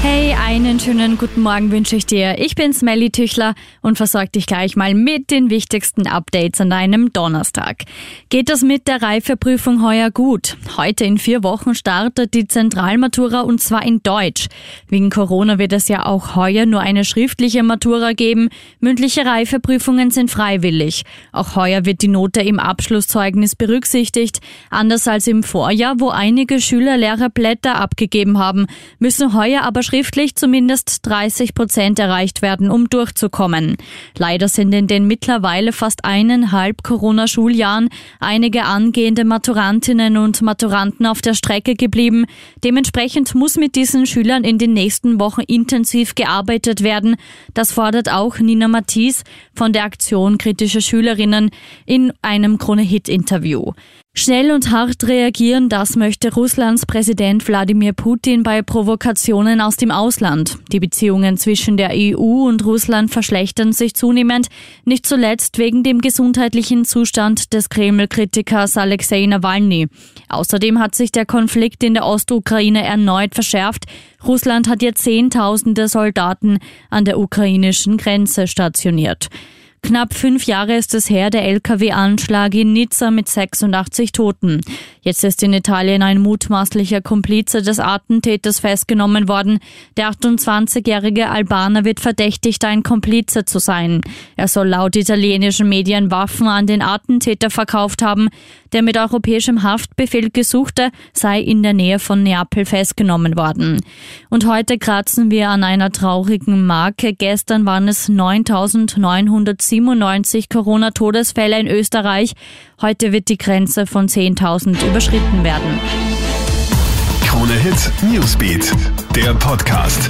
Hey, einen schönen guten Morgen wünsche ich dir. Ich bin Smelly Tüchler und versorge dich gleich mal mit den wichtigsten Updates an einem Donnerstag. Geht das mit der Reifeprüfung heuer gut? Heute in vier Wochen startet die Zentralmatura und zwar in Deutsch. Wegen Corona wird es ja auch heuer nur eine schriftliche Matura geben. Mündliche Reifeprüfungen sind freiwillig. Auch heuer wird die Note im Abschlusszeugnis berücksichtigt. Anders als im Vorjahr, wo einige Schüler leere Blätter abgegeben haben, müssen heuer aber schriftlich zumindest 30 Prozent erreicht werden, um durchzukommen. Leider sind in den mittlerweile fast eineinhalb Corona-Schuljahren einige angehende Maturantinnen und Maturanten auf der Strecke geblieben. Dementsprechend muss mit diesen Schülern in den nächsten Wochen intensiv gearbeitet werden. Das fordert auch Nina Mathies von der Aktion Kritische Schülerinnen in einem Krone-Hit-Interview. Schnell und hart reagieren, das möchte Russlands Präsident Wladimir Putin bei Provokationen aus dem Ausland. Die Beziehungen zwischen der EU und Russland verschlechtern sich zunehmend, nicht zuletzt wegen dem gesundheitlichen Zustand des Kreml-Kritikers Alexei Nawalny. Außerdem hat sich der Konflikt in der Ostukraine erneut verschärft. Russland hat jetzt Zehntausende Soldaten an der ukrainischen Grenze stationiert. Knapp fünf Jahre ist es her, der Lkw-Anschlag in Nizza mit 86 Toten. Jetzt ist in Italien ein mutmaßlicher Komplize des Attentäters festgenommen worden. Der 28-jährige Albaner wird verdächtigt, ein Komplize zu sein. Er soll laut italienischen Medien Waffen an den Attentäter verkauft haben. Der mit europäischem Haftbefehl gesuchte sei in der Nähe von Neapel festgenommen worden. Und heute kratzen wir an einer traurigen Marke. Gestern waren es 9.997 Corona-Todesfälle in Österreich. Heute wird die Grenze von 10.000 überschritten werden. Krone Hit Newsbeat, der Podcast.